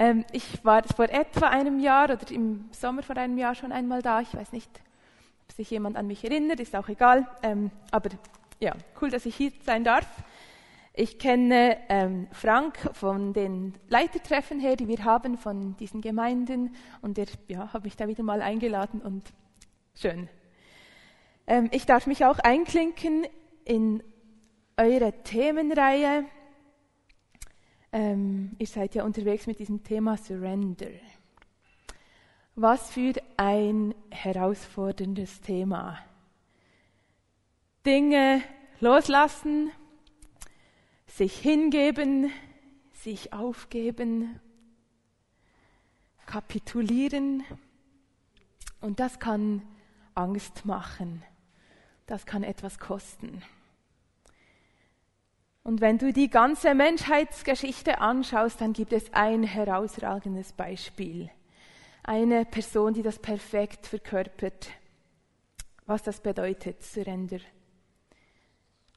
Ähm, ich war vor etwa einem Jahr oder im Sommer vor einem Jahr schon einmal da. Ich weiß nicht, ob sich jemand an mich erinnert, ist auch egal. Ähm, aber ja, cool, dass ich hier sein darf. Ich kenne ähm, Frank von den Leitertreffen her, die wir haben von diesen Gemeinden und er ja, hat mich da wieder mal eingeladen und schön. Ähm, ich darf mich auch einklinken in eure Themenreihe. Ähm, ihr seid ja unterwegs mit diesem Thema Surrender. Was für ein herausforderndes Thema. Dinge loslassen, sich hingeben, sich aufgeben, kapitulieren. Und das kann Angst machen. Das kann etwas kosten. Und wenn du die ganze Menschheitsgeschichte anschaust, dann gibt es ein herausragendes Beispiel. Eine Person, die das perfekt verkörpert, was das bedeutet, Surrender.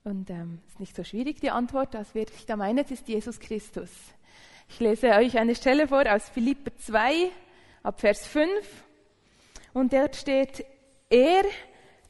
Und es ähm, ist nicht so schwierig, die Antwort, das wird ich da meinen, es ist Jesus Christus. Ich lese euch eine Stelle vor aus Philippe 2, ab Vers 5. Und dort steht, er,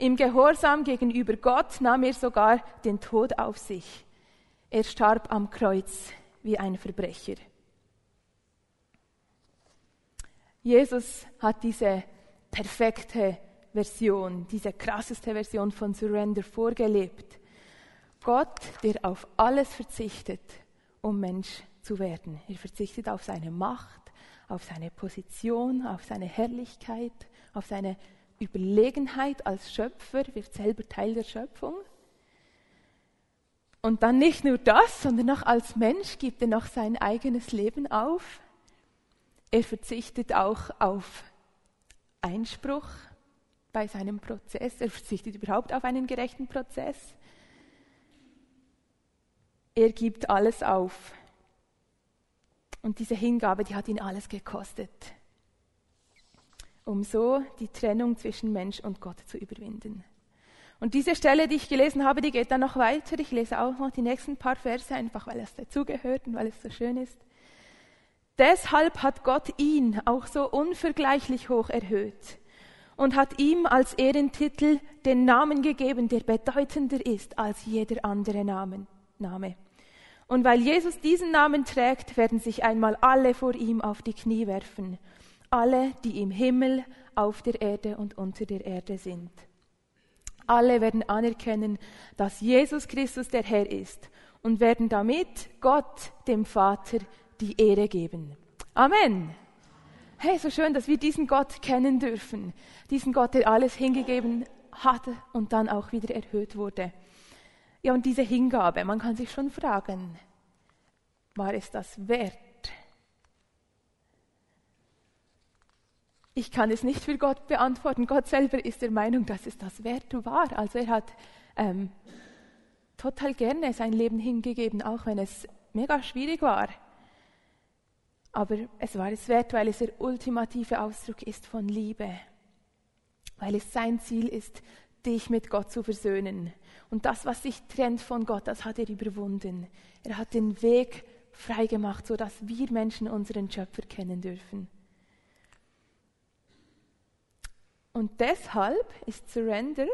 im Gehorsam gegenüber Gott nahm er sogar den Tod auf sich. Er starb am Kreuz wie ein Verbrecher. Jesus hat diese perfekte Version, diese krasseste Version von Surrender vorgelebt. Gott, der auf alles verzichtet, um Mensch zu werden. Er verzichtet auf seine Macht, auf seine Position, auf seine Herrlichkeit, auf seine Überlegenheit als Schöpfer, wird selber Teil der Schöpfung. Und dann nicht nur das, sondern auch als Mensch gibt er noch sein eigenes Leben auf. Er verzichtet auch auf Einspruch bei seinem Prozess. Er verzichtet überhaupt auf einen gerechten Prozess. Er gibt alles auf. Und diese Hingabe, die hat ihn alles gekostet um so die Trennung zwischen Mensch und Gott zu überwinden. Und diese Stelle, die ich gelesen habe, die geht dann noch weiter. Ich lese auch noch die nächsten paar Verse, einfach weil es dazugehört und weil es so schön ist. Deshalb hat Gott ihn auch so unvergleichlich hoch erhöht und hat ihm als Ehrentitel den Namen gegeben, der bedeutender ist als jeder andere Name. Und weil Jesus diesen Namen trägt, werden sich einmal alle vor ihm auf die Knie werfen alle, die im Himmel, auf der Erde und unter der Erde sind. Alle werden anerkennen, dass Jesus Christus der Herr ist und werden damit Gott, dem Vater, die Ehre geben. Amen. Hey, so schön, dass wir diesen Gott kennen dürfen. Diesen Gott, der alles hingegeben hat und dann auch wieder erhöht wurde. Ja, und diese Hingabe, man kann sich schon fragen, war es das wert? Ich kann es nicht für Gott beantworten. Gott selber ist der Meinung, dass es das wert war. Also er hat ähm, total gerne sein Leben hingegeben, auch wenn es mega schwierig war. Aber es war es wert, weil es der ultimative Ausdruck ist von Liebe. Weil es sein Ziel ist, dich mit Gott zu versöhnen. Und das, was sich trennt von Gott, das hat er überwunden. Er hat den Weg freigemacht, sodass wir Menschen unseren Schöpfer kennen dürfen. Und deshalb ist Surrender,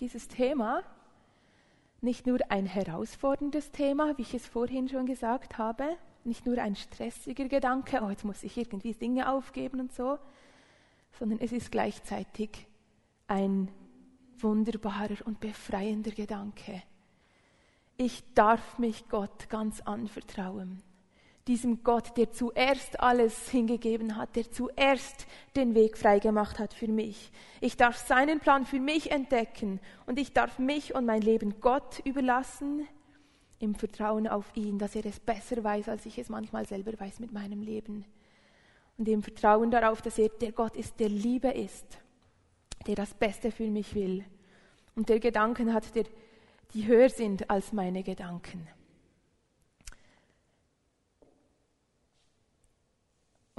dieses Thema, nicht nur ein herausforderndes Thema, wie ich es vorhin schon gesagt habe, nicht nur ein stressiger Gedanke, oh, jetzt muss ich irgendwie Dinge aufgeben und so, sondern es ist gleichzeitig ein wunderbarer und befreiender Gedanke. Ich darf mich Gott ganz anvertrauen diesem Gott, der zuerst alles hingegeben hat, der zuerst den Weg freigemacht hat für mich. Ich darf seinen Plan für mich entdecken und ich darf mich und mein Leben Gott überlassen, im Vertrauen auf ihn, dass er es besser weiß, als ich es manchmal selber weiß mit meinem Leben. und im Vertrauen darauf, dass er der Gott ist, der Liebe ist, der das Beste für mich will und der Gedanken hat, der, die höher sind als meine Gedanken.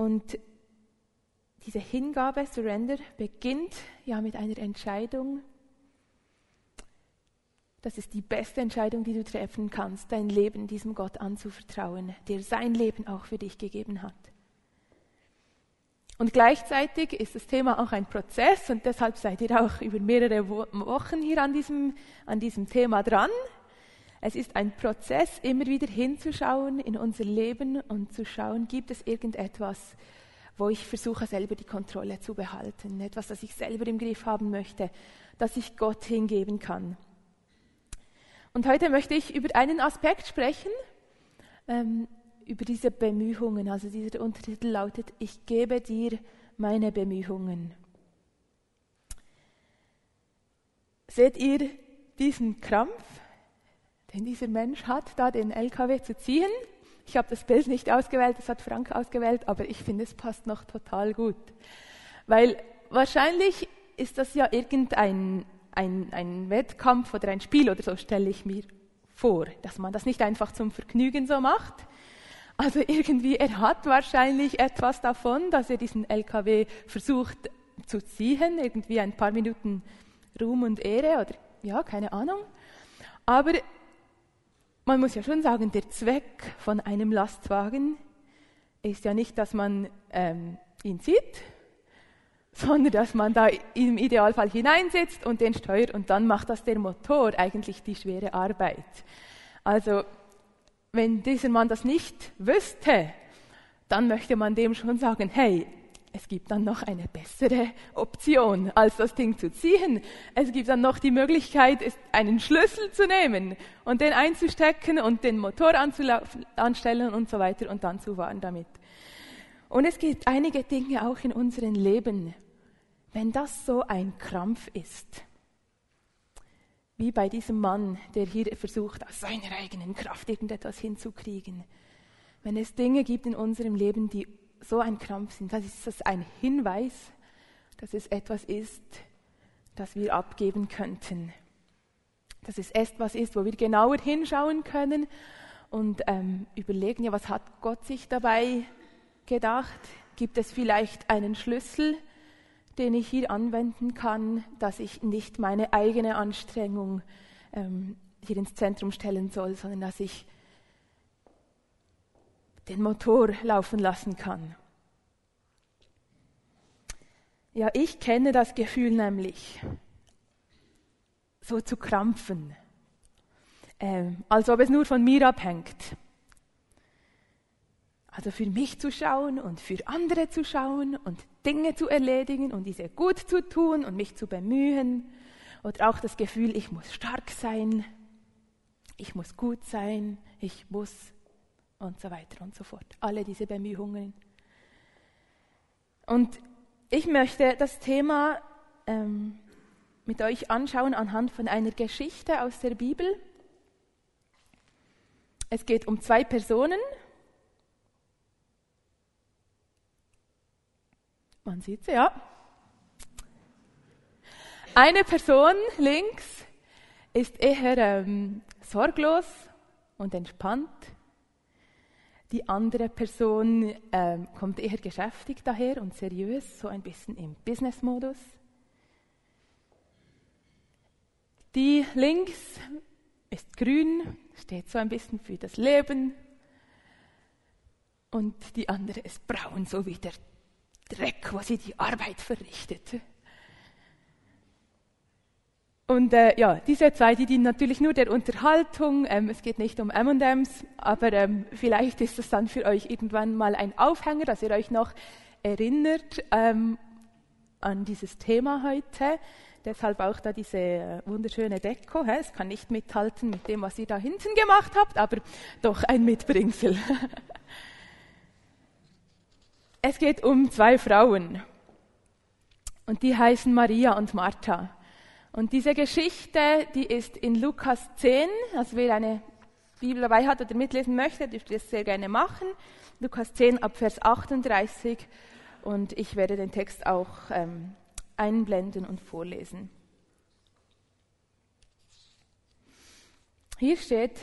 Und diese Hingabe, Surrender, beginnt ja mit einer Entscheidung. Das ist die beste Entscheidung, die du treffen kannst, dein Leben diesem Gott anzuvertrauen, der sein Leben auch für dich gegeben hat. Und gleichzeitig ist das Thema auch ein Prozess und deshalb seid ihr auch über mehrere Wochen hier an diesem, an diesem Thema dran. Es ist ein Prozess, immer wieder hinzuschauen in unser Leben und zu schauen, gibt es irgendetwas, wo ich versuche, selber die Kontrolle zu behalten, etwas, das ich selber im Griff haben möchte, das ich Gott hingeben kann. Und heute möchte ich über einen Aspekt sprechen, ähm, über diese Bemühungen. Also dieser Untertitel lautet, ich gebe dir meine Bemühungen. Seht ihr diesen Krampf, den dieser Mensch hat, da den LKW zu ziehen? Ich habe das Bild nicht ausgewählt, das hat Frank ausgewählt, aber ich finde, es passt noch total gut. Weil wahrscheinlich ist das ja irgendein ein, ein Wettkampf oder ein Spiel oder so, stelle ich mir vor, dass man das nicht einfach zum Vergnügen so macht, also irgendwie, er hat wahrscheinlich etwas davon, dass er diesen LKW versucht zu ziehen, irgendwie ein paar Minuten Ruhm und Ehre oder ja, keine Ahnung. Aber man muss ja schon sagen, der Zweck von einem Lastwagen ist ja nicht, dass man ähm, ihn zieht, sondern dass man da im Idealfall hineinsetzt und den steuert und dann macht das der Motor eigentlich die schwere Arbeit. Also wenn dieser Mann das nicht wüsste, dann möchte man dem schon sagen, hey, es gibt dann noch eine bessere Option, als das Ding zu ziehen. Es gibt dann noch die Möglichkeit, einen Schlüssel zu nehmen und den einzustecken und den Motor anstellen und so weiter und dann zu fahren damit. Und es gibt einige Dinge auch in unserem Leben, wenn das so ein Krampf ist, wie bei diesem Mann, der hier versucht, aus seiner eigenen Kraft irgendetwas hinzukriegen. Wenn es Dinge gibt in unserem Leben, die so ein Krampf sind, dann ist das ein Hinweis, dass es etwas ist, das wir abgeben könnten. Dass es etwas ist, wo wir genauer hinschauen können und ähm, überlegen, ja, was hat Gott sich dabei gedacht? Gibt es vielleicht einen Schlüssel, den ich hier anwenden kann, dass ich nicht meine eigene Anstrengung ähm, hier ins Zentrum stellen soll, sondern dass ich den Motor laufen lassen kann. Ja, ich kenne das Gefühl nämlich, so zu krampfen, ähm, als ob es nur von mir abhängt. Also für mich zu schauen und für andere zu schauen und Dinge zu erledigen und diese gut zu tun und mich zu bemühen. Oder auch das Gefühl, ich muss stark sein, ich muss gut sein, ich muss und so weiter und so fort. Alle diese Bemühungen. Und ich möchte das Thema ähm, mit euch anschauen anhand von einer Geschichte aus der Bibel. Es geht um zwei Personen, Man sieht sie, ja. Eine Person links ist eher ähm, sorglos und entspannt. Die andere Person ähm, kommt eher geschäftig daher und seriös, so ein bisschen im Business-Modus. Die links ist grün, steht so ein bisschen für das Leben. Und die andere ist braun, so wie der Dreck, wo sie die Arbeit verrichtet. Und äh, ja, diese zwei, die dienen natürlich nur der Unterhaltung. Ähm, es geht nicht um M&M's, aber ähm, vielleicht ist es dann für euch irgendwann mal ein Aufhänger, dass ihr euch noch erinnert ähm, an dieses Thema heute. Deshalb auch da diese äh, wunderschöne Deko. Hä? Es kann nicht mithalten mit dem, was ihr da hinten gemacht habt, aber doch ein Mitbringsel. Es geht um zwei Frauen und die heißen Maria und Martha. Und diese Geschichte, die ist in Lukas 10, also wer eine Bibel dabei hat oder mitlesen möchte, dürft ihr das sehr gerne machen. Lukas 10 ab Vers 38 und ich werde den Text auch ähm, einblenden und vorlesen. Hier steht,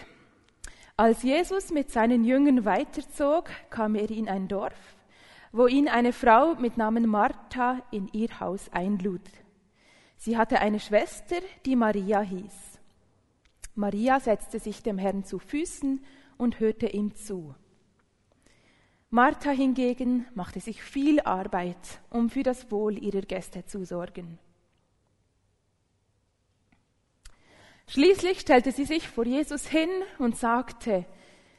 als Jesus mit seinen Jüngern weiterzog, kam er in ein Dorf, wo ihn eine Frau mit Namen Martha in ihr Haus einlud. Sie hatte eine Schwester, die Maria hieß. Maria setzte sich dem Herrn zu Füßen und hörte ihm zu. Martha hingegen machte sich viel Arbeit, um für das Wohl ihrer Gäste zu sorgen. Schließlich stellte sie sich vor Jesus hin und sagte,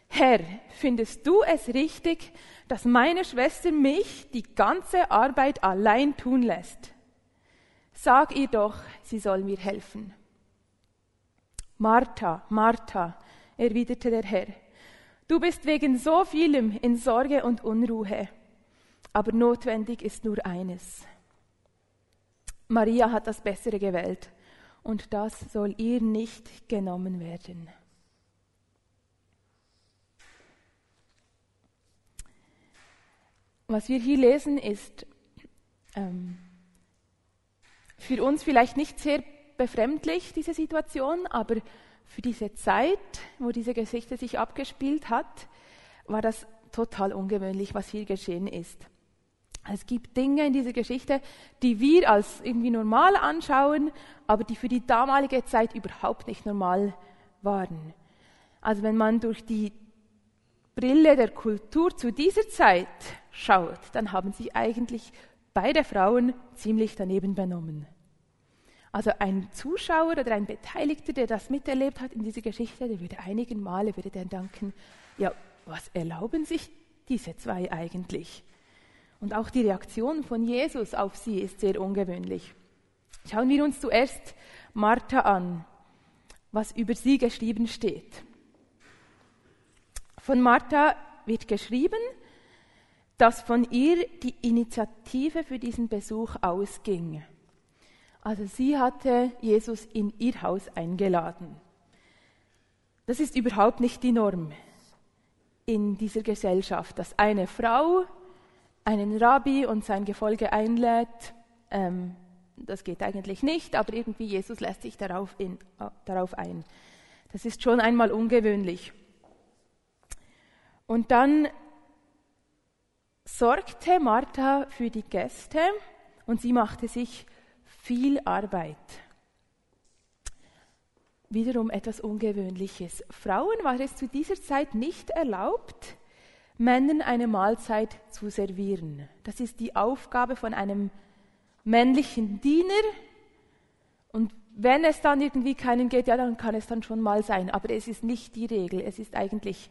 Herr, findest du es richtig, dass meine Schwester mich die ganze Arbeit allein tun lässt? Sag ihr doch, sie soll mir helfen. Martha, Martha, erwiderte der Herr, du bist wegen so vielem in Sorge und Unruhe, aber notwendig ist nur eines. Maria hat das Bessere gewählt und das soll ihr nicht genommen werden. Was wir hier lesen, ist ähm, für uns vielleicht nicht sehr befremdlich, diese Situation, aber für diese Zeit, wo diese Geschichte sich abgespielt hat, war das total ungewöhnlich, was hier geschehen ist. Es gibt Dinge in dieser Geschichte, die wir als irgendwie normal anschauen, aber die für die damalige Zeit überhaupt nicht normal waren. Also wenn man durch die Brille der Kultur zu dieser Zeit schaut, dann haben sie eigentlich beide Frauen ziemlich daneben benommen. Also ein Zuschauer oder ein Beteiligter, der das miterlebt hat in dieser Geschichte, der würde einigen Male würde der denken, ja, was erlauben sich diese zwei eigentlich? Und auch die Reaktion von Jesus auf sie ist sehr ungewöhnlich. Schauen wir uns zuerst Martha an, was über sie geschrieben steht. Von Martha wird geschrieben, dass von ihr die Initiative für diesen Besuch ausging. Also sie hatte Jesus in ihr Haus eingeladen. Das ist überhaupt nicht die Norm in dieser Gesellschaft, dass eine Frau einen Rabbi und sein Gefolge einlädt. Ähm, das geht eigentlich nicht, aber irgendwie Jesus lässt sich darauf, in, äh, darauf ein. Das ist schon einmal ungewöhnlich. Und dann sorgte Martha für die Gäste und sie machte sich viel Arbeit. Wiederum etwas Ungewöhnliches. Frauen war es zu dieser Zeit nicht erlaubt, Männern eine Mahlzeit zu servieren. Das ist die Aufgabe von einem männlichen Diener. Und wenn es dann irgendwie keinen geht, ja, dann kann es dann schon mal sein. Aber es ist nicht die Regel. Es ist eigentlich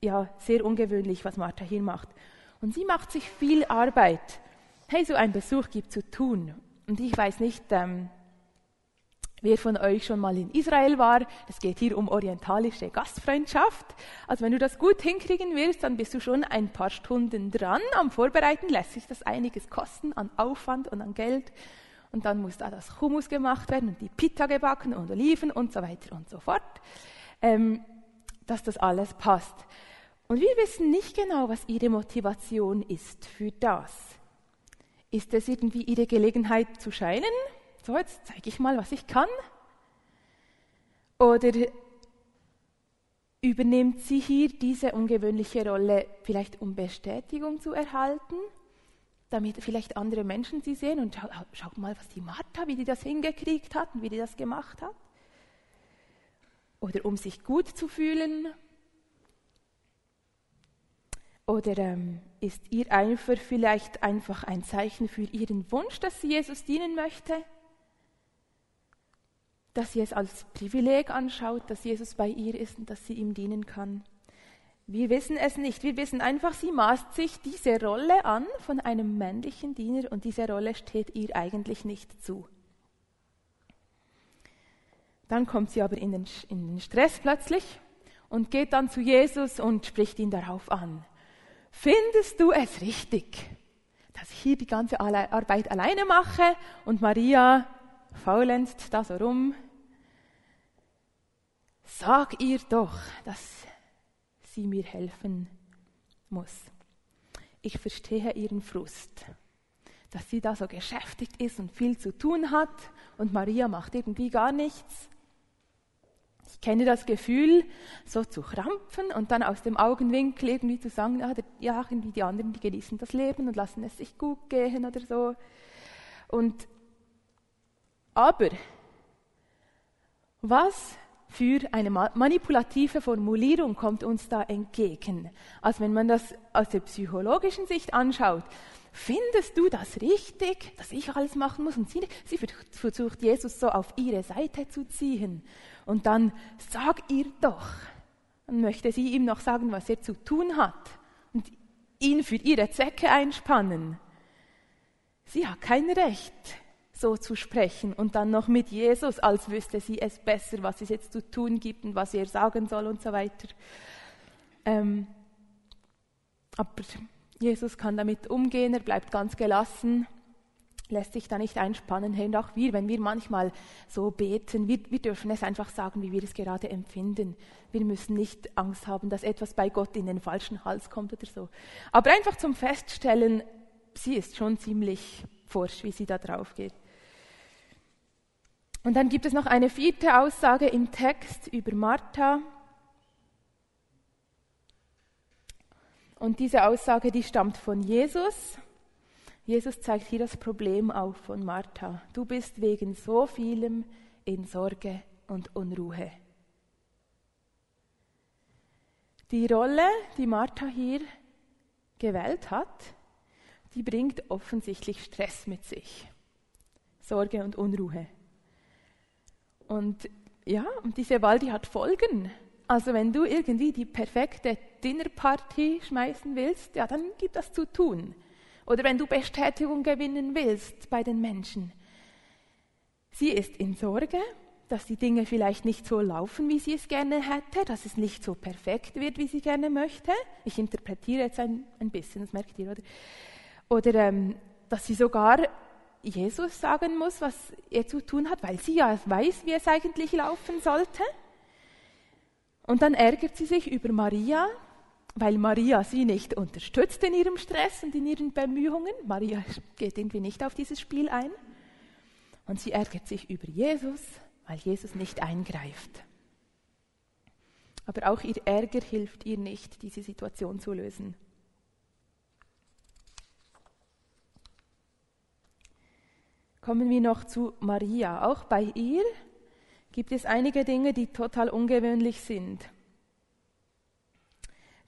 ja, sehr ungewöhnlich, was Martha hier macht. Und sie macht sich viel Arbeit. Hey, so ein Besuch gibt zu tun. Und ich weiß nicht, ähm, Wer von euch schon mal in Israel war, es geht hier um orientalische Gastfreundschaft. Also wenn du das gut hinkriegen willst, dann bist du schon ein paar Stunden dran am Vorbereiten, lässt sich das einiges kosten an Aufwand und an Geld. Und dann muss da das Hummus gemacht werden und die Pita gebacken und Oliven und so weiter und so fort, ähm, dass das alles passt. Und wir wissen nicht genau, was ihre Motivation ist für das. Ist es irgendwie ihre Gelegenheit zu scheinen? so jetzt zeige ich mal, was ich kann. Oder übernimmt sie hier diese ungewöhnliche Rolle vielleicht um Bestätigung zu erhalten, damit vielleicht andere Menschen sie sehen und schaut schau mal, was die Martha, wie die das hingekriegt hat und wie die das gemacht hat. Oder um sich gut zu fühlen. Oder ähm, ist ihr Eifer vielleicht einfach ein Zeichen für ihren Wunsch, dass sie Jesus dienen möchte? dass sie es als Privileg anschaut, dass Jesus bei ihr ist und dass sie ihm dienen kann. Wir wissen es nicht. Wir wissen einfach, sie maßt sich diese Rolle an von einem männlichen Diener und diese Rolle steht ihr eigentlich nicht zu. Dann kommt sie aber in den, in den Stress plötzlich und geht dann zu Jesus und spricht ihn darauf an. Findest du es richtig, dass ich hier die ganze Arbeit alleine mache und Maria faulenzt da so rum Sag ihr doch, dass sie mir helfen muss. ich verstehe ihren Frust, dass sie da so geschäftigt ist und viel zu tun hat und Maria macht irgendwie gar nichts. Ich kenne das Gefühl, so zu krampfen und dann aus dem Augenwinkel irgendwie zu sagen, ja, ja irgendwie die anderen, die genießen das Leben und lassen es sich gut gehen oder so. Und aber was für eine manipulative Formulierung kommt uns da entgegen? Also wenn man das aus der psychologischen Sicht anschaut, findest du das richtig, dass ich alles machen muss? Und sie, sie versucht Jesus so auf ihre Seite zu ziehen. Und dann sag ihr doch. Dann möchte sie ihm noch sagen, was er zu tun hat und ihn für ihre Zwecke einspannen. Sie hat kein Recht, so zu sprechen und dann noch mit Jesus, als wüsste sie es besser, was es jetzt zu tun gibt und was er sagen soll und so weiter. Ähm, aber Jesus kann damit umgehen, er bleibt ganz gelassen, lässt sich da nicht einspannen. Hey, und auch wir, wenn wir manchmal so beten, wir, wir dürfen es einfach sagen, wie wir es gerade empfinden. Wir müssen nicht Angst haben, dass etwas bei Gott in den falschen Hals kommt oder so. Aber einfach zum Feststellen, sie ist schon ziemlich forsch, wie sie da drauf geht. Und dann gibt es noch eine vierte Aussage im Text über Martha. Und diese Aussage, die stammt von Jesus. Jesus zeigt hier das Problem auf von Martha. Du bist wegen so vielem in Sorge und Unruhe. Die Rolle, die Martha hier gewählt hat, die bringt offensichtlich Stress mit sich. Sorge und Unruhe. Und ja, und diese Wahl, die hat Folgen. Also wenn du irgendwie die perfekte Dinnerparty schmeißen willst, ja, dann gibt das zu tun. Oder wenn du Bestätigung gewinnen willst bei den Menschen. Sie ist in Sorge, dass die Dinge vielleicht nicht so laufen, wie sie es gerne hätte, dass es nicht so perfekt wird, wie sie gerne möchte. Ich interpretiere jetzt ein, ein bisschen, das merkt ihr, oder? Oder ähm, dass sie sogar Jesus sagen muss, was er zu tun hat, weil sie ja weiß, wie es eigentlich laufen sollte. Und dann ärgert sie sich über Maria, weil Maria sie nicht unterstützt in ihrem Stress und in ihren Bemühungen. Maria geht irgendwie nicht auf dieses Spiel ein. Und sie ärgert sich über Jesus, weil Jesus nicht eingreift. Aber auch ihr Ärger hilft ihr nicht, diese Situation zu lösen. Kommen wir noch zu Maria. Auch bei ihr gibt es einige Dinge, die total ungewöhnlich sind.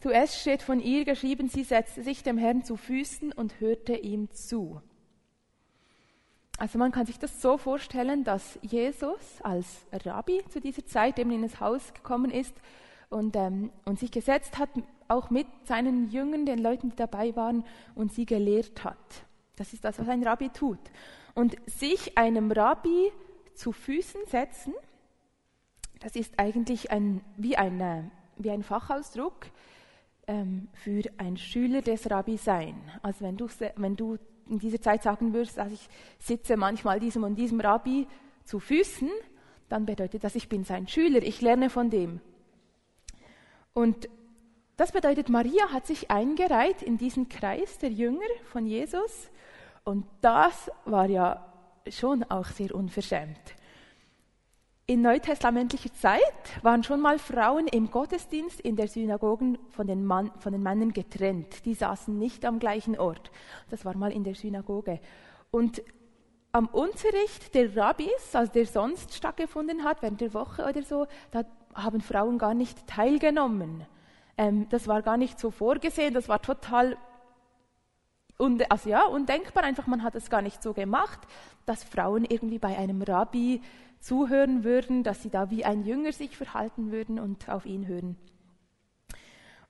Zuerst steht von ihr geschrieben, sie setzte sich dem Herrn zu Füßen und hörte ihm zu. Also man kann sich das so vorstellen, dass Jesus als Rabbi zu dieser Zeit eben in das Haus gekommen ist und, ähm, und sich gesetzt hat, auch mit seinen Jüngern, den Leuten, die dabei waren, und sie gelehrt hat. Das ist das, was ein Rabbi tut. Und sich einem Rabbi zu Füßen setzen, das ist eigentlich ein, wie, ein, wie ein Fachausdruck ähm, für ein Schüler des Rabbi sein. Also wenn du, wenn du in dieser Zeit sagen würdest, also ich sitze manchmal diesem und diesem Rabbi zu Füßen, dann bedeutet das, ich bin sein Schüler, ich lerne von dem. Und das bedeutet, Maria hat sich eingereiht in diesen Kreis der Jünger von Jesus und das war ja schon auch sehr unverschämt. In neutestamentlicher Zeit waren schon mal Frauen im Gottesdienst in der Synagogen von den, Mann, von den Männern getrennt. Die saßen nicht am gleichen Ort. Das war mal in der Synagoge. Und am Unterricht der Rabbis, also der sonst stattgefunden hat, während der Woche oder so, da haben Frauen gar nicht teilgenommen. Ähm, das war gar nicht so vorgesehen, das war total und, also ja, undenkbar, einfach man hat es gar nicht so gemacht, dass Frauen irgendwie bei einem Rabbi zuhören würden, dass sie da wie ein Jünger sich verhalten würden und auf ihn hören.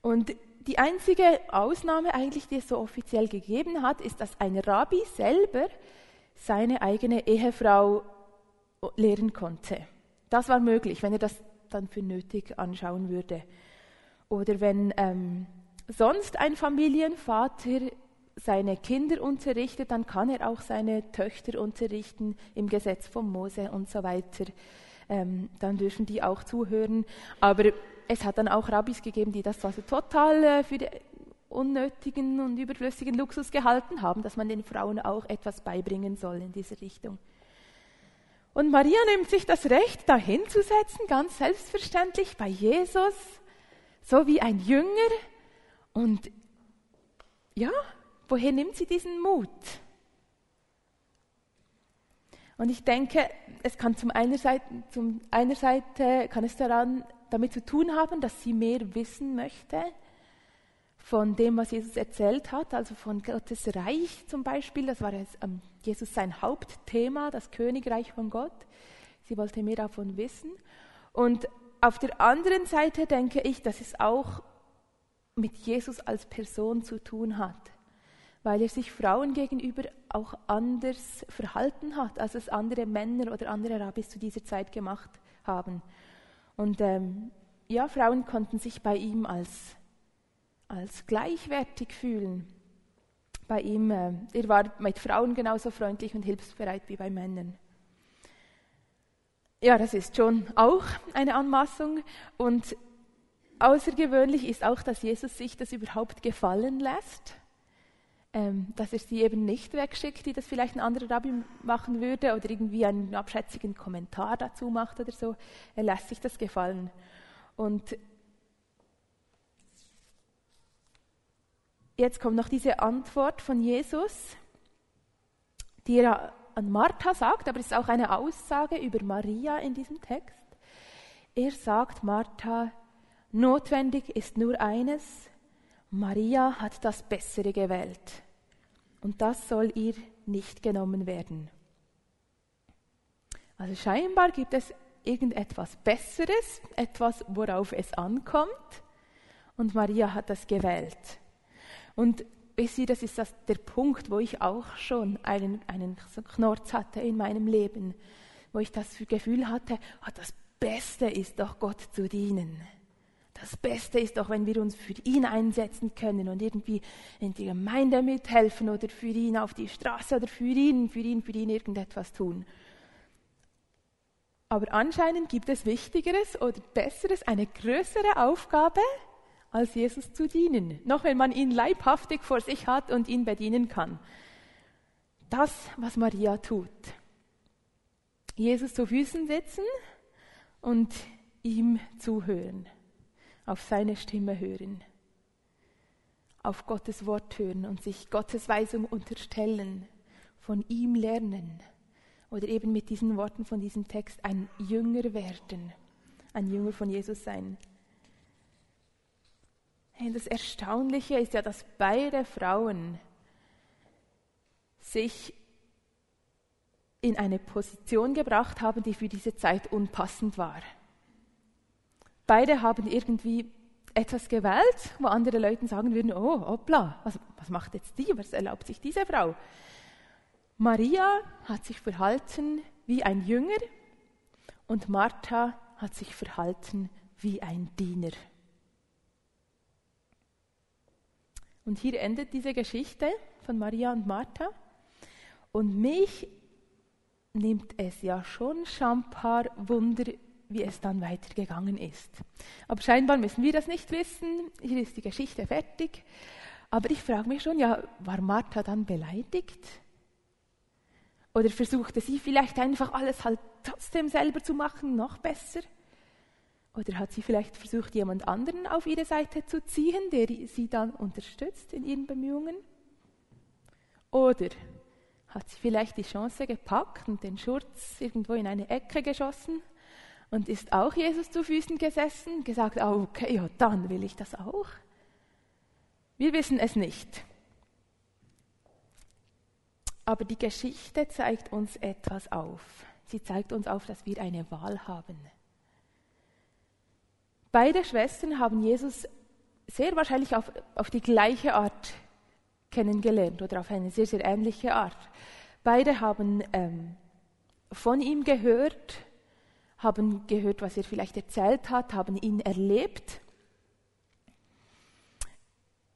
Und die einzige Ausnahme eigentlich, die es so offiziell gegeben hat, ist, dass ein Rabbi selber seine eigene Ehefrau lehren konnte. Das war möglich, wenn er das dann für nötig anschauen würde. Oder wenn ähm, sonst ein Familienvater seine Kinder unterrichtet, dann kann er auch seine Töchter unterrichten im Gesetz von Mose und so weiter. Ähm, dann dürfen die auch zuhören. Aber es hat dann auch Rabbis gegeben, die das also total äh, für unnötigen und überflüssigen Luxus gehalten haben, dass man den Frauen auch etwas beibringen soll in diese Richtung. Und Maria nimmt sich das Recht, da hinzusetzen, ganz selbstverständlich bei Jesus, so wie ein Jünger. Und ja, woher nimmt sie diesen Mut? Und ich denke, es kann zum einer Seite, zum einer Seite kann es daran damit zu tun haben, dass sie mehr wissen möchte von dem, was Jesus erzählt hat, also von Gottes Reich zum Beispiel. Das war ähm, Jesus sein Hauptthema, das Königreich von Gott. Sie wollte mehr davon wissen. Und auf der anderen Seite denke ich, dass es auch mit Jesus als Person zu tun hat weil er sich Frauen gegenüber auch anders verhalten hat, als es andere Männer oder andere Rabbis zu dieser Zeit gemacht haben. Und ähm, ja, Frauen konnten sich bei ihm als, als gleichwertig fühlen. Bei ihm, äh, er war mit Frauen genauso freundlich und hilfsbereit wie bei Männern. Ja, das ist schon auch eine Anmaßung und außergewöhnlich ist auch, dass Jesus sich das überhaupt gefallen lässt dass er sie eben nicht wegschickt, wie das vielleicht ein anderer Rabbi machen würde oder irgendwie einen abschätzigen Kommentar dazu macht oder so. Er lässt sich das gefallen. Und jetzt kommt noch diese Antwort von Jesus, die er an Martha sagt, aber es ist auch eine Aussage über Maria in diesem Text. Er sagt Martha, notwendig ist nur eines, Maria hat das Bessere gewählt und das soll ihr nicht genommen werden. Also scheinbar gibt es irgendetwas Besseres, etwas, worauf es ankommt und Maria hat das gewählt. Und wisst ihr, das ist das, der Punkt, wo ich auch schon einen, einen Knorz hatte in meinem Leben, wo ich das Gefühl hatte, oh, das Beste ist doch Gott zu dienen. Das Beste ist doch, wenn wir uns für ihn einsetzen können und irgendwie in die Gemeinde mithelfen oder für ihn auf die Straße oder für ihn, für ihn, für ihn irgendetwas tun. Aber anscheinend gibt es Wichtigeres oder Besseres, eine größere Aufgabe, als Jesus zu dienen. Noch wenn man ihn leibhaftig vor sich hat und ihn bedienen kann. Das, was Maria tut. Jesus zu Füßen sitzen und ihm zuhören auf seine Stimme hören, auf Gottes Wort hören und sich Gottes Weisung unterstellen, von ihm lernen oder eben mit diesen Worten von diesem Text ein Jünger werden, ein Jünger von Jesus sein. Das Erstaunliche ist ja, dass beide Frauen sich in eine Position gebracht haben, die für diese Zeit unpassend war. Beide haben irgendwie etwas gewählt, wo andere Leute sagen würden, oh, hoppla, was, was macht jetzt die, was erlaubt sich diese Frau? Maria hat sich verhalten wie ein Jünger und Martha hat sich verhalten wie ein Diener. Und hier endet diese Geschichte von Maria und Martha. Und mich nimmt es ja schon schon ein paar Wunder, wie es dann weitergegangen ist. Aber scheinbar müssen wir das nicht wissen. Hier ist die Geschichte fertig. Aber ich frage mich schon, ja, war Martha dann beleidigt? Oder versuchte sie vielleicht einfach alles halt trotzdem selber zu machen, noch besser? Oder hat sie vielleicht versucht, jemand anderen auf ihre Seite zu ziehen, der sie dann unterstützt in ihren Bemühungen? Oder hat sie vielleicht die Chance gepackt und den Schurz irgendwo in eine Ecke geschossen und ist auch Jesus zu Füßen gesessen, gesagt, oh, okay, ja, dann will ich das auch. Wir wissen es nicht. Aber die Geschichte zeigt uns etwas auf. Sie zeigt uns auf, dass wir eine Wahl haben. Beide Schwestern haben Jesus sehr wahrscheinlich auf, auf die gleiche Art kennengelernt oder auf eine sehr, sehr ähnliche Art. Beide haben ähm, von ihm gehört, haben gehört, was er vielleicht erzählt hat, haben ihn erlebt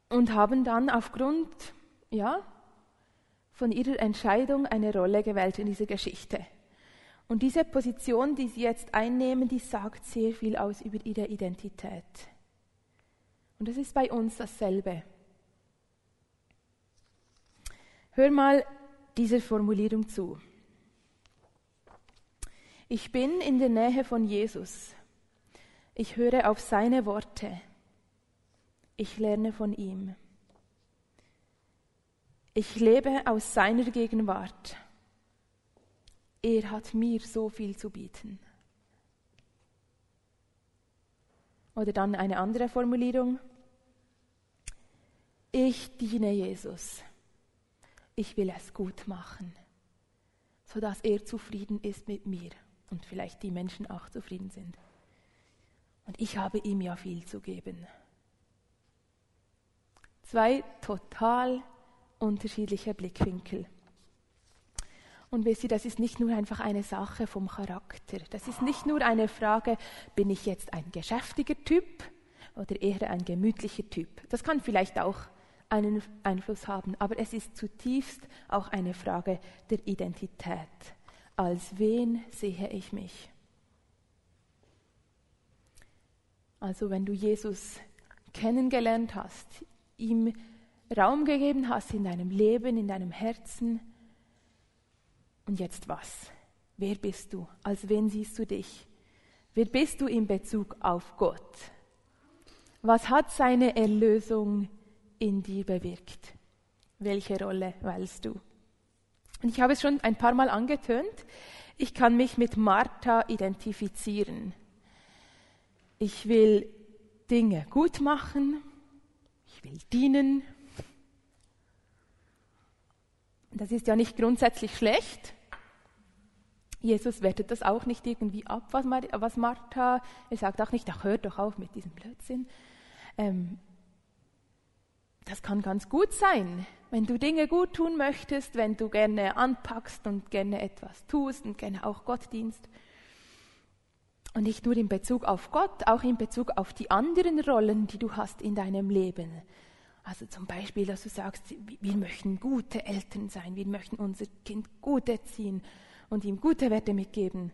und haben dann aufgrund ja, von ihrer Entscheidung eine Rolle gewählt in dieser Geschichte. Und diese Position, die sie jetzt einnehmen, die sagt sehr viel aus über ihre Identität. Und das ist bei uns dasselbe. Hör mal dieser Formulierung zu. Ich bin in der Nähe von Jesus. Ich höre auf seine Worte. Ich lerne von ihm. Ich lebe aus seiner Gegenwart. Er hat mir so viel zu bieten. Oder dann eine andere Formulierung. Ich diene Jesus. Ich will es gut machen, sodass er zufrieden ist mit mir und vielleicht die Menschen auch zufrieden sind. Und ich habe ihm ja viel zu geben. Zwei total unterschiedliche Blickwinkel. Und wisst ihr, das ist nicht nur einfach eine Sache vom Charakter. Das ist nicht nur eine Frage, bin ich jetzt ein geschäftiger Typ oder eher ein gemütlicher Typ. Das kann vielleicht auch einen Einfluss haben, aber es ist zutiefst auch eine Frage der Identität. Als wen sehe ich mich? Also wenn du Jesus kennengelernt hast, ihm Raum gegeben hast in deinem Leben, in deinem Herzen, und jetzt was? Wer bist du? Als wen siehst du dich? Wer bist du in Bezug auf Gott? Was hat seine Erlösung in dir bewirkt? Welche Rolle wählst du? Und ich habe es schon ein paar Mal angetönt. Ich kann mich mit Martha identifizieren. Ich will Dinge gut machen. Ich will dienen. Das ist ja nicht grundsätzlich schlecht. Jesus wertet das auch nicht irgendwie ab, was, Mar was Martha, er sagt auch nicht, ach hör doch auf mit diesem Blödsinn. Ähm, das kann ganz gut sein, wenn du Dinge gut tun möchtest, wenn du gerne anpackst und gerne etwas tust und gerne auch Gott dienst. Und nicht nur in Bezug auf Gott, auch in Bezug auf die anderen Rollen, die du hast in deinem Leben. Also zum Beispiel, dass du sagst, wir möchten gute Eltern sein, wir möchten unser Kind gut erziehen und ihm gute Werte mitgeben.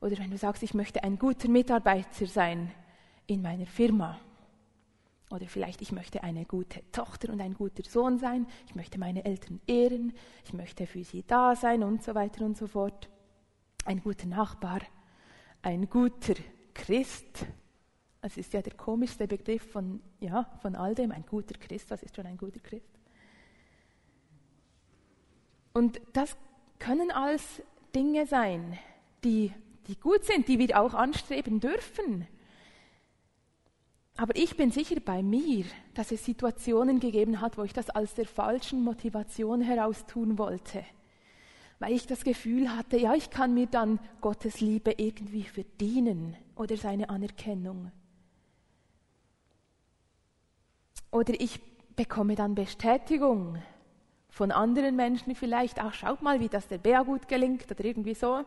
Oder wenn du sagst, ich möchte ein guter Mitarbeiter sein in meiner Firma. Oder vielleicht, ich möchte eine gute Tochter und ein guter Sohn sein, ich möchte meine Eltern ehren, ich möchte für sie da sein und so weiter und so fort. Ein guter Nachbar, ein guter Christ, das ist ja der komischste Begriff von, ja, von all dem. Ein guter Christ, was ist schon ein guter Christ? Und das können alles Dinge sein, die, die gut sind, die wir auch anstreben dürfen. Aber ich bin sicher bei mir, dass es Situationen gegeben hat, wo ich das aus der falschen Motivation heraus tun wollte. Weil ich das Gefühl hatte, ja, ich kann mir dann Gottes Liebe irgendwie verdienen oder seine Anerkennung. Oder ich bekomme dann Bestätigung von anderen Menschen vielleicht, auch schaut mal, wie das der Bär gut gelingt oder irgendwie so.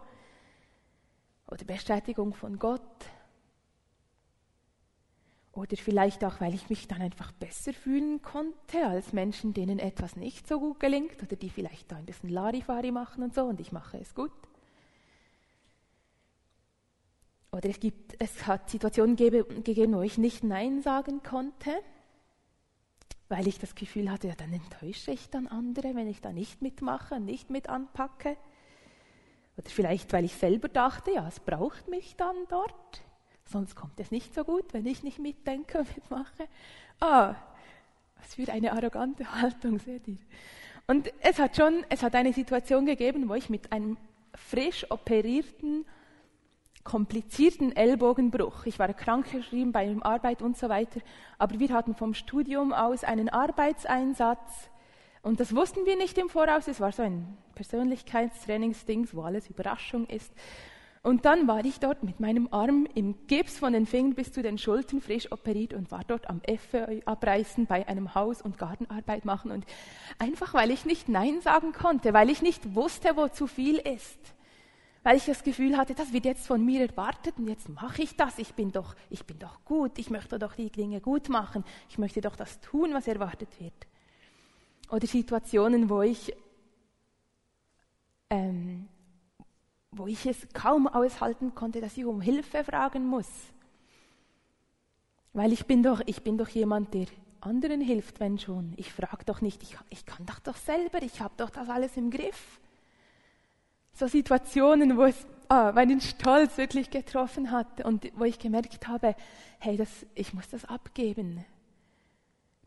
Oder Bestätigung von Gott. Oder vielleicht auch, weil ich mich dann einfach besser fühlen konnte als Menschen, denen etwas nicht so gut gelingt oder die vielleicht da ein bisschen Larifari machen und so und ich mache es gut. Oder es, gibt, es hat Situationen gegeben, wo ich nicht Nein sagen konnte weil ich das Gefühl hatte, ja, dann enttäusche ich dann andere, wenn ich da nicht mitmache, nicht mit anpacke. Oder vielleicht, weil ich selber dachte, ja, es braucht mich dann dort, sonst kommt es nicht so gut, wenn ich nicht mitdenke und mitmache. Ah, was für eine arrogante Haltung, seht ihr. Und es hat schon, es hat eine Situation gegeben, wo ich mit einem frisch operierten komplizierten Ellbogenbruch. Ich war krankgeschrieben bei der Arbeit und so weiter. Aber wir hatten vom Studium aus einen Arbeitseinsatz. Und das wussten wir nicht im Voraus. Es war so ein Persönlichkeitstrainingsding, wo alles Überraschung ist. Und dann war ich dort mit meinem Arm im Gips von den Fingern bis zu den Schultern frisch operiert und war dort am Efeu abreißen, bei einem Haus- und Gartenarbeit machen. Und einfach, weil ich nicht Nein sagen konnte, weil ich nicht wusste, wo zu viel ist weil ich das Gefühl hatte, das wird jetzt von mir erwartet und jetzt mache ich das. Ich bin doch, ich bin doch gut, ich möchte doch die Dinge gut machen, ich möchte doch das tun, was erwartet wird. Oder Situationen, wo ich, ähm, wo ich es kaum aushalten konnte, dass ich um Hilfe fragen muss. Weil ich bin doch, ich bin doch jemand, der anderen hilft, wenn schon. Ich frage doch nicht, ich, ich kann doch doch selber, ich habe doch das alles im Griff. So Situationen, wo es ah, meinen Stolz wirklich getroffen hat und wo ich gemerkt habe, hey, das, ich muss das abgeben.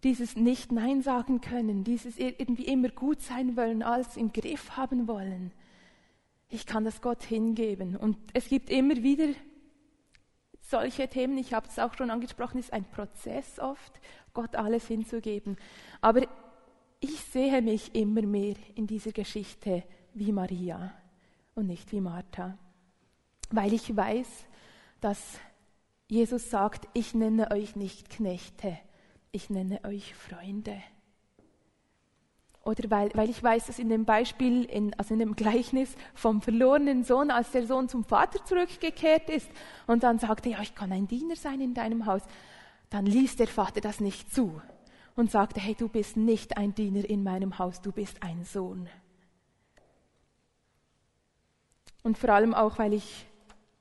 Dieses nicht Nein sagen können, dieses irgendwie immer gut sein wollen, alles im Griff haben wollen. Ich kann das Gott hingeben. Und es gibt immer wieder solche Themen, ich habe es auch schon angesprochen, ist ein Prozess oft, Gott alles hinzugeben. Aber ich sehe mich immer mehr in dieser Geschichte wie Maria und nicht wie Martha, weil ich weiß, dass Jesus sagt, ich nenne euch nicht Knechte, ich nenne euch Freunde. Oder weil, weil ich weiß, dass in dem Beispiel, in, also in dem Gleichnis vom verlorenen Sohn, als der Sohn zum Vater zurückgekehrt ist und dann sagte, ja, ich kann ein Diener sein in deinem Haus, dann ließ der Vater das nicht zu und sagte, hey, du bist nicht ein Diener in meinem Haus, du bist ein Sohn. Und vor allem auch, weil ich,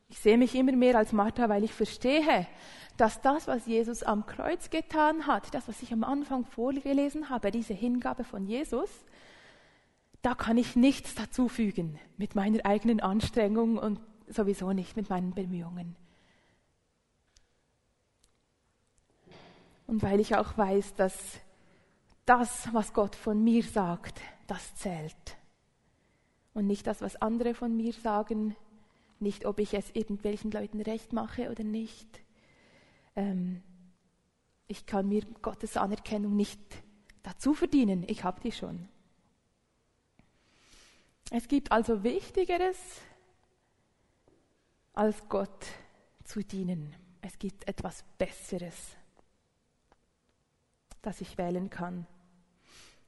ich sehe mich immer mehr als Martha, weil ich verstehe, dass das, was Jesus am Kreuz getan hat, das, was ich am Anfang vorgelesen habe, diese Hingabe von Jesus, da kann ich nichts dazufügen mit meiner eigenen Anstrengung und sowieso nicht mit meinen Bemühungen. Und weil ich auch weiß, dass das, was Gott von mir sagt, das zählt. Und nicht das, was andere von mir sagen, nicht ob ich es irgendwelchen Leuten recht mache oder nicht, ähm, ich kann mir Gottes Anerkennung nicht dazu verdienen, ich habe die schon. Es gibt also Wichtigeres, als Gott zu dienen. Es gibt etwas Besseres, das ich wählen kann.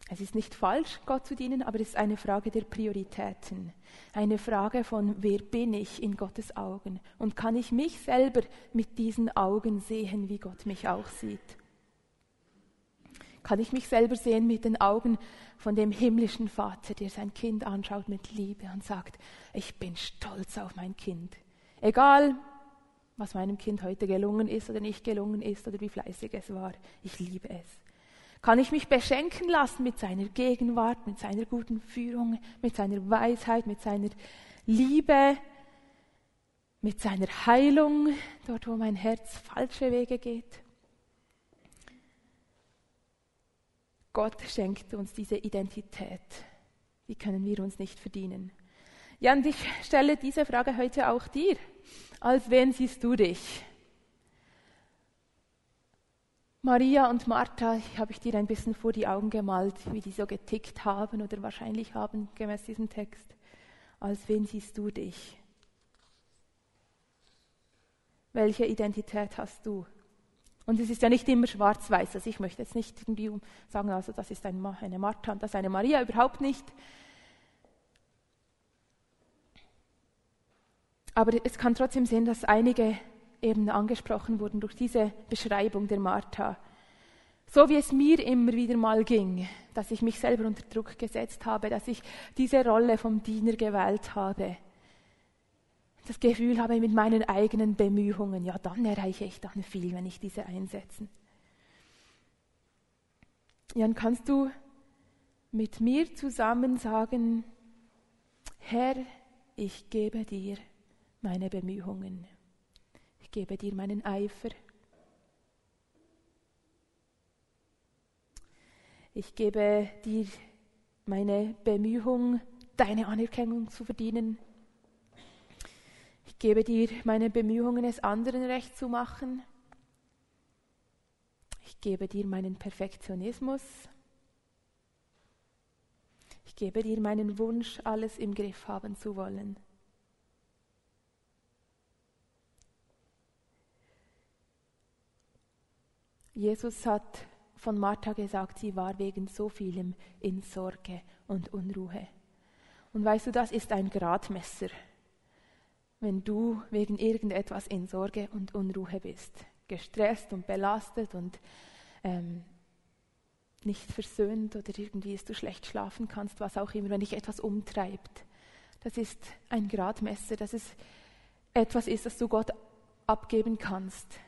Es ist nicht falsch, Gott zu dienen, aber es ist eine Frage der Prioritäten. Eine Frage von, wer bin ich in Gottes Augen? Und kann ich mich selber mit diesen Augen sehen, wie Gott mich auch sieht? Kann ich mich selber sehen mit den Augen von dem himmlischen Vater, der sein Kind anschaut mit Liebe und sagt, ich bin stolz auf mein Kind. Egal, was meinem Kind heute gelungen ist oder nicht gelungen ist oder wie fleißig es war, ich liebe es. Kann ich mich beschenken lassen mit seiner Gegenwart, mit seiner guten Führung, mit seiner Weisheit, mit seiner Liebe, mit seiner Heilung, dort wo mein Herz falsche Wege geht? Gott schenkt uns diese Identität. Die können wir uns nicht verdienen. Ja, und ich stelle diese Frage heute auch dir. Als wen siehst du dich? Maria und Martha habe ich dir ein bisschen vor die Augen gemalt, wie die so getickt haben oder wahrscheinlich haben, gemäß diesem Text. Als wen siehst du dich? Welche Identität hast du? Und es ist ja nicht immer schwarz-weiß. Also ich möchte jetzt nicht irgendwie sagen, also das ist eine Martha und das ist eine Maria, überhaupt nicht. Aber es kann trotzdem sehen, dass einige eben angesprochen wurden durch diese Beschreibung der Martha. So wie es mir immer wieder mal ging, dass ich mich selber unter Druck gesetzt habe, dass ich diese Rolle vom Diener gewählt habe. Das Gefühl habe mit meinen eigenen Bemühungen, ja, dann erreiche ich dann viel, wenn ich diese einsetze. Jan, kannst du mit mir zusammen sagen, Herr, ich gebe dir meine Bemühungen gebe dir meinen Eifer. Ich gebe dir meine Bemühung, deine Anerkennung zu verdienen. Ich gebe dir meine Bemühungen, es anderen recht zu machen. Ich gebe dir meinen Perfektionismus. Ich gebe dir meinen Wunsch, alles im Griff haben zu wollen. Jesus hat von Martha gesagt, sie war wegen so vielem in Sorge und Unruhe. Und weißt du, das ist ein Gradmesser, wenn du wegen irgendetwas in Sorge und Unruhe bist, gestresst und belastet und ähm, nicht versöhnt oder irgendwie ist du schlecht schlafen kannst, was auch immer, wenn dich etwas umtreibt. Das ist ein Gradmesser, dass es etwas ist, das du Gott abgeben kannst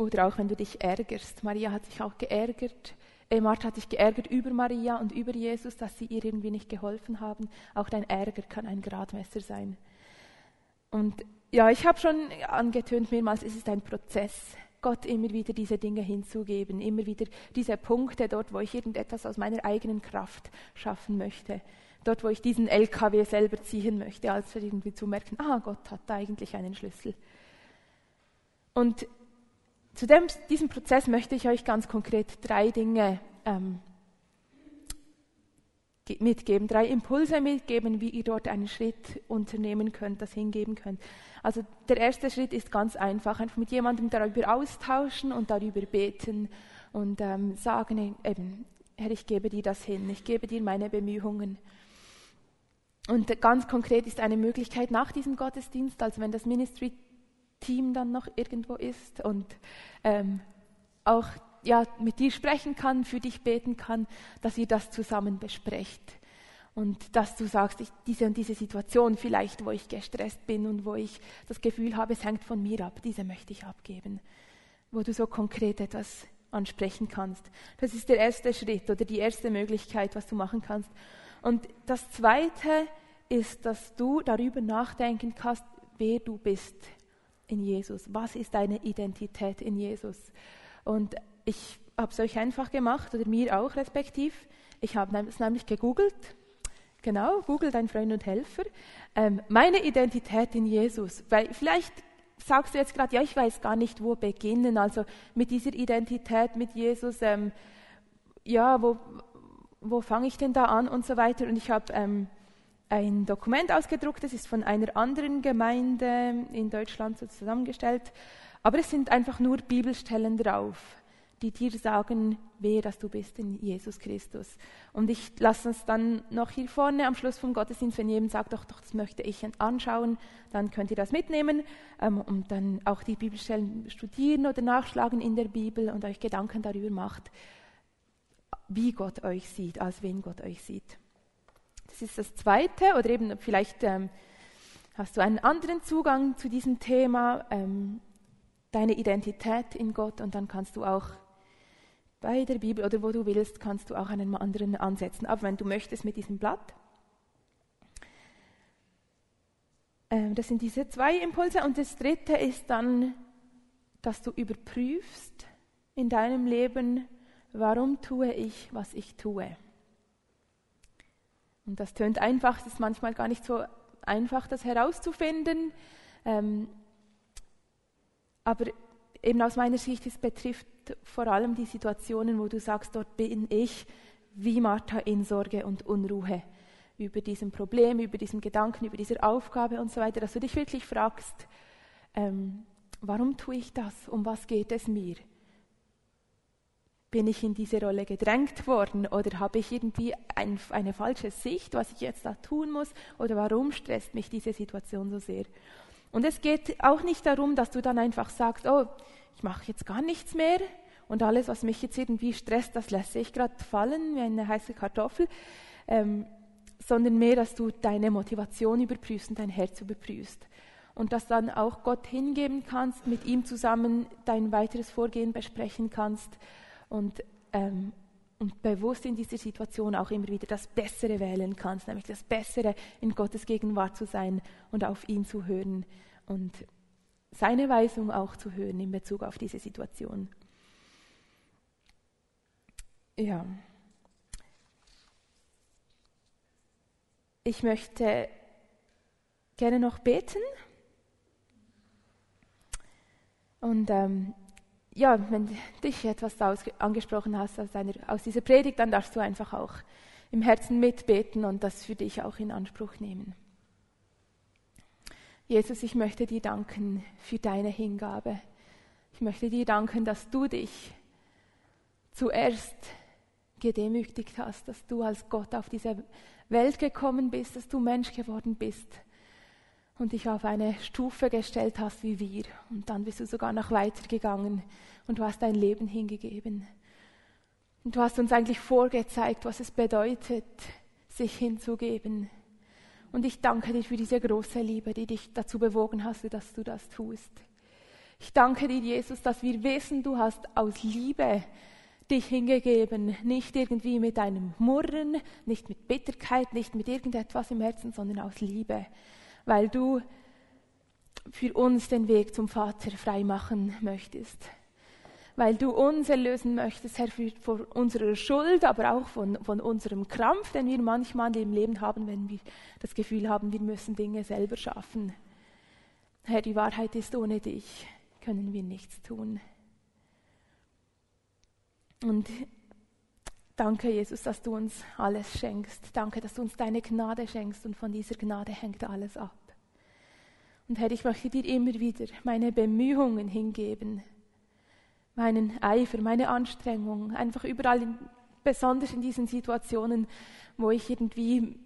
Oder auch wenn du dich ärgerst. Maria hat sich auch geärgert. Äh, Martha hat sich geärgert über Maria und über Jesus, dass sie ihr irgendwie nicht geholfen haben. Auch dein Ärger kann ein Gradmesser sein. Und ja, ich habe schon angetönt mehrmals, es ist ein Prozess. Gott immer wieder diese Dinge hinzugeben, immer wieder diese Punkte dort, wo ich irgendetwas aus meiner eigenen Kraft schaffen möchte, dort, wo ich diesen LKW selber ziehen möchte, als irgendwie zu merken, ah, Gott hat da eigentlich einen Schlüssel. Und zu dem, diesem Prozess möchte ich euch ganz konkret drei Dinge ähm, mitgeben, drei Impulse mitgeben, wie ihr dort einen Schritt unternehmen könnt, das hingeben könnt. Also der erste Schritt ist ganz einfach, einfach mit jemandem darüber austauschen und darüber beten und ähm, sagen, eben, Herr, ich gebe dir das hin, ich gebe dir meine Bemühungen. Und ganz konkret ist eine Möglichkeit nach diesem Gottesdienst, also wenn das Ministry-Team dann noch irgendwo ist und ähm, auch ja, mit dir sprechen kann, für dich beten kann, dass ihr das zusammen besprecht. Und dass du sagst, ich, diese und diese Situation vielleicht, wo ich gestresst bin und wo ich das Gefühl habe, es hängt von mir ab, diese möchte ich abgeben. Wo du so konkret etwas ansprechen kannst. Das ist der erste Schritt oder die erste Möglichkeit, was du machen kannst. Und das zweite ist, dass du darüber nachdenken kannst, wer du bist in Jesus. Was ist deine Identität in Jesus? Und ich habe es euch einfach gemacht oder mir auch respektiv. Ich habe es nämlich gegoogelt. Genau, Google, dein Freund und Helfer. Ähm, meine Identität in Jesus. Weil vielleicht sagst du jetzt gerade, ja, ich weiß gar nicht, wo beginnen. Also mit dieser Identität mit Jesus, ähm, ja, wo, wo fange ich denn da an und so weiter. Und ich habe ähm, ein Dokument ausgedruckt, das ist von einer anderen Gemeinde in Deutschland so zusammengestellt. Aber es sind einfach nur Bibelstellen drauf die dir sagen, wer dass du bist in Jesus Christus. Und ich lasse uns dann noch hier vorne am Schluss vom Gottesdienst, wenn jemand sagt, doch, doch, das möchte ich anschauen, dann könnt ihr das mitnehmen ähm, und dann auch die Bibelstellen studieren oder nachschlagen in der Bibel und euch Gedanken darüber macht, wie Gott euch sieht, als wen Gott euch sieht. Das ist das Zweite oder eben vielleicht ähm, hast du einen anderen Zugang zu diesem Thema, ähm, deine Identität in Gott und dann kannst du auch bei der Bibel oder wo du willst, kannst du auch einen anderen ansetzen. Aber wenn du möchtest mit diesem Blatt. Ähm, das sind diese zwei Impulse. Und das dritte ist dann, dass du überprüfst in deinem Leben, warum tue ich, was ich tue. Und das tönt einfach, es ist manchmal gar nicht so einfach, das herauszufinden. Ähm, aber eben aus meiner Sicht, es betrifft vor allem die Situationen, wo du sagst, dort bin ich wie Martha in Sorge und Unruhe über diesem Problem, über diesen Gedanken, über diese Aufgabe und so weiter, dass du dich wirklich fragst, ähm, warum tue ich das? Um was geht es mir? Bin ich in diese Rolle gedrängt worden oder habe ich irgendwie ein, eine falsche Sicht, was ich jetzt da tun muss? Oder warum stresst mich diese Situation so sehr? Und es geht auch nicht darum, dass du dann einfach sagst, oh, ich mache jetzt gar nichts mehr und alles, was mich jetzt irgendwie stresst, das lasse ich gerade fallen wie eine heiße Kartoffel, ähm, sondern mehr, dass du deine Motivation überprüfst und dein Herz überprüfst. Und dass dann auch Gott hingeben kannst, mit ihm zusammen dein weiteres Vorgehen besprechen kannst und, ähm, und bewusst in dieser Situation auch immer wieder das Bessere wählen kannst, nämlich das Bessere in Gottes Gegenwart zu sein und auf ihn zu hören und seine Weisung auch zu hören in Bezug auf diese Situation. Ja. Ich möchte gerne noch beten. Und ähm, ja, wenn dich etwas angesprochen hast aus, einer, aus dieser Predigt, dann darfst du einfach auch im Herzen mitbeten und das für dich auch in Anspruch nehmen. Jesus, ich möchte dir danken für deine Hingabe. Ich möchte dir danken, dass du dich zuerst gedemütigt hast, dass du als Gott auf diese Welt gekommen bist, dass du Mensch geworden bist und dich auf eine Stufe gestellt hast wie wir. Und dann bist du sogar noch weiter gegangen und du hast dein Leben hingegeben. Und du hast uns eigentlich vorgezeigt, was es bedeutet, sich hinzugeben, und ich danke dir für diese große Liebe, die dich dazu bewogen hast, dass du das tust. Ich danke dir, Jesus, dass wir wissen, du hast aus Liebe dich hingegeben, nicht irgendwie mit einem Murren, nicht mit Bitterkeit, nicht mit irgendetwas im Herzen, sondern aus Liebe, weil du für uns den Weg zum Vater frei machen möchtest. Weil du uns erlösen möchtest, Herr, von unserer Schuld, aber auch von, von unserem Krampf, den wir manchmal im Leben haben, wenn wir das Gefühl haben, wir müssen Dinge selber schaffen. Herr, die Wahrheit ist, ohne dich können wir nichts tun. Und danke, Jesus, dass du uns alles schenkst. Danke, dass du uns deine Gnade schenkst und von dieser Gnade hängt alles ab. Und Herr, ich möchte dir immer wieder meine Bemühungen hingeben, meinen Eifer, meine Anstrengung, einfach überall, in, besonders in diesen Situationen, wo ich irgendwie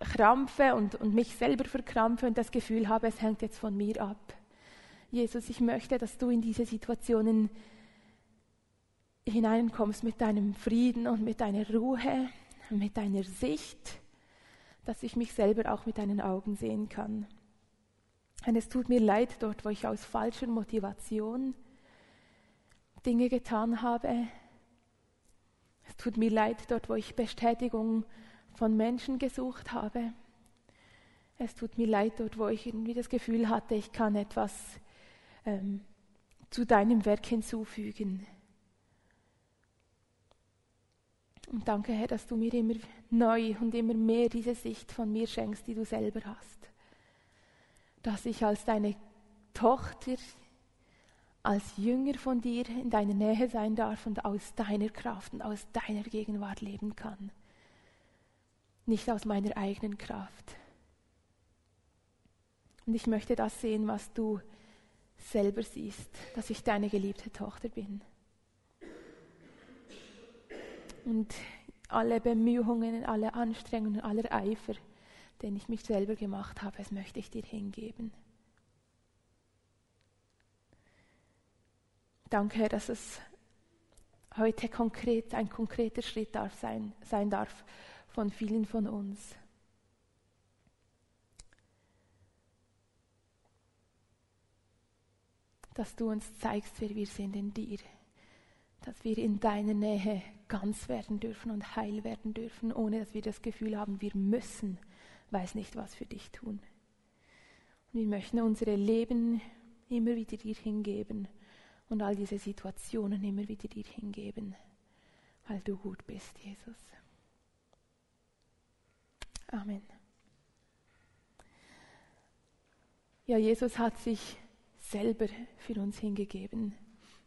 krampfe und, und mich selber verkrampfe und das Gefühl habe, es hängt jetzt von mir ab. Jesus, ich möchte, dass du in diese Situationen hineinkommst mit deinem Frieden und mit deiner Ruhe, mit deiner Sicht, dass ich mich selber auch mit deinen Augen sehen kann. Und es tut mir leid dort, wo ich aus falscher Motivation Dinge getan habe. Es tut mir leid dort, wo ich Bestätigung von Menschen gesucht habe. Es tut mir leid dort, wo ich irgendwie das Gefühl hatte, ich kann etwas ähm, zu deinem Werk hinzufügen. Und danke, Herr, dass du mir immer neu und immer mehr diese Sicht von mir schenkst, die du selber hast dass ich als deine Tochter, als Jünger von dir in deiner Nähe sein darf und aus deiner Kraft und aus deiner Gegenwart leben kann. Nicht aus meiner eigenen Kraft. Und ich möchte das sehen, was du selber siehst, dass ich deine geliebte Tochter bin. Und alle Bemühungen, alle Anstrengungen, aller Eifer, den ich mich selber gemacht habe, das möchte ich dir hingeben. Danke, Herr, dass es heute konkret, ein konkreter Schritt darf sein, sein darf von vielen von uns. Dass du uns zeigst, wer wir sind in dir. Dass wir in deiner Nähe ganz werden dürfen und heil werden dürfen, ohne dass wir das Gefühl haben, wir müssen weiß nicht, was für dich tun. Und wir möchten unsere Leben immer wieder dir hingeben und all diese Situationen immer wieder dir hingeben, weil du gut bist, Jesus. Amen. Ja, Jesus hat sich selber für uns hingegeben.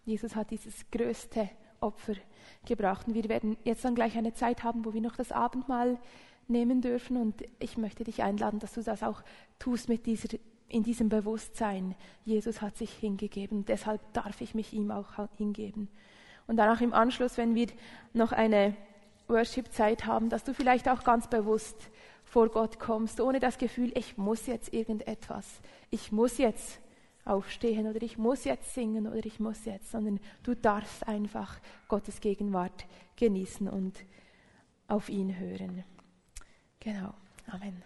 Jesus hat dieses größte Opfer gebracht. Und wir werden jetzt dann gleich eine Zeit haben, wo wir noch das Abendmahl nehmen dürfen. Und ich möchte dich einladen, dass du das auch tust mit dieser, in diesem Bewusstsein. Jesus hat sich hingegeben, deshalb darf ich mich ihm auch hingeben. Und danach im Anschluss, wenn wir noch eine Worship-Zeit haben, dass du vielleicht auch ganz bewusst vor Gott kommst, ohne das Gefühl, ich muss jetzt irgendetwas, ich muss jetzt aufstehen oder ich muss jetzt singen oder ich muss jetzt, sondern du darfst einfach Gottes Gegenwart genießen und auf ihn hören. Genau. Amen.